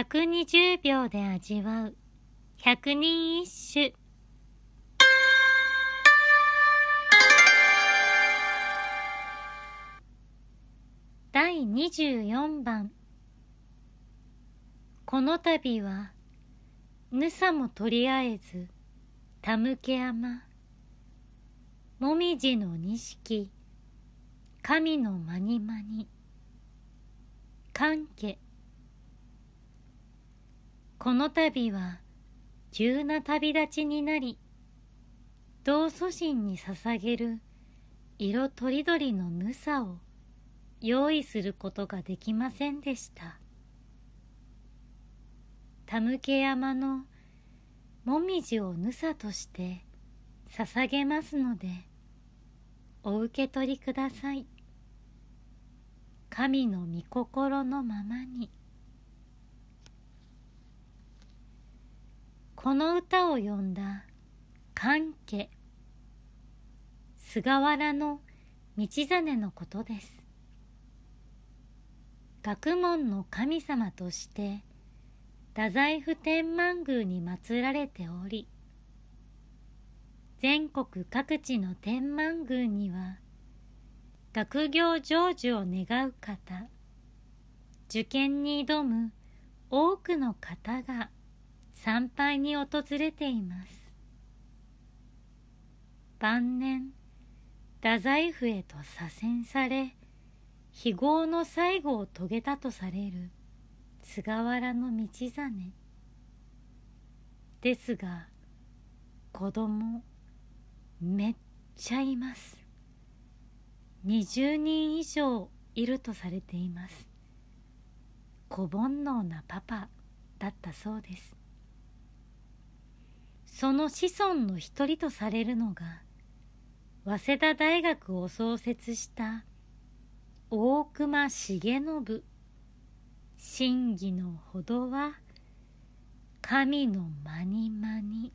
120秒で味わう。百人一首。第24番。この度はぬさもとりあえずたむけ山。もみじの錦。神のまにまに。関係この度は急な旅立ちになり同祖神に捧げる色とりどりのぬさを用意することができませんでした。田向山のもみじをぬさとして捧げますのでお受け取りください。神の御心のままに。この歌を詠んだ。関家菅原の道真のことです。学問の神様として太宰府天満宮に祀られており全国各地の天満宮には学業成就を願う方受験に挑む多くの方が参拝に訪れています。晩年太宰府へと左遷され非業の最後を遂げたとされる菅原道真。ですが子供めっちゃいます。20人以上いるとされています。子煩悩なパパだったそうです。その子孫の一人とされるのが早稲田大学を創設した大隈重信。真偽のほどは神のまにまに。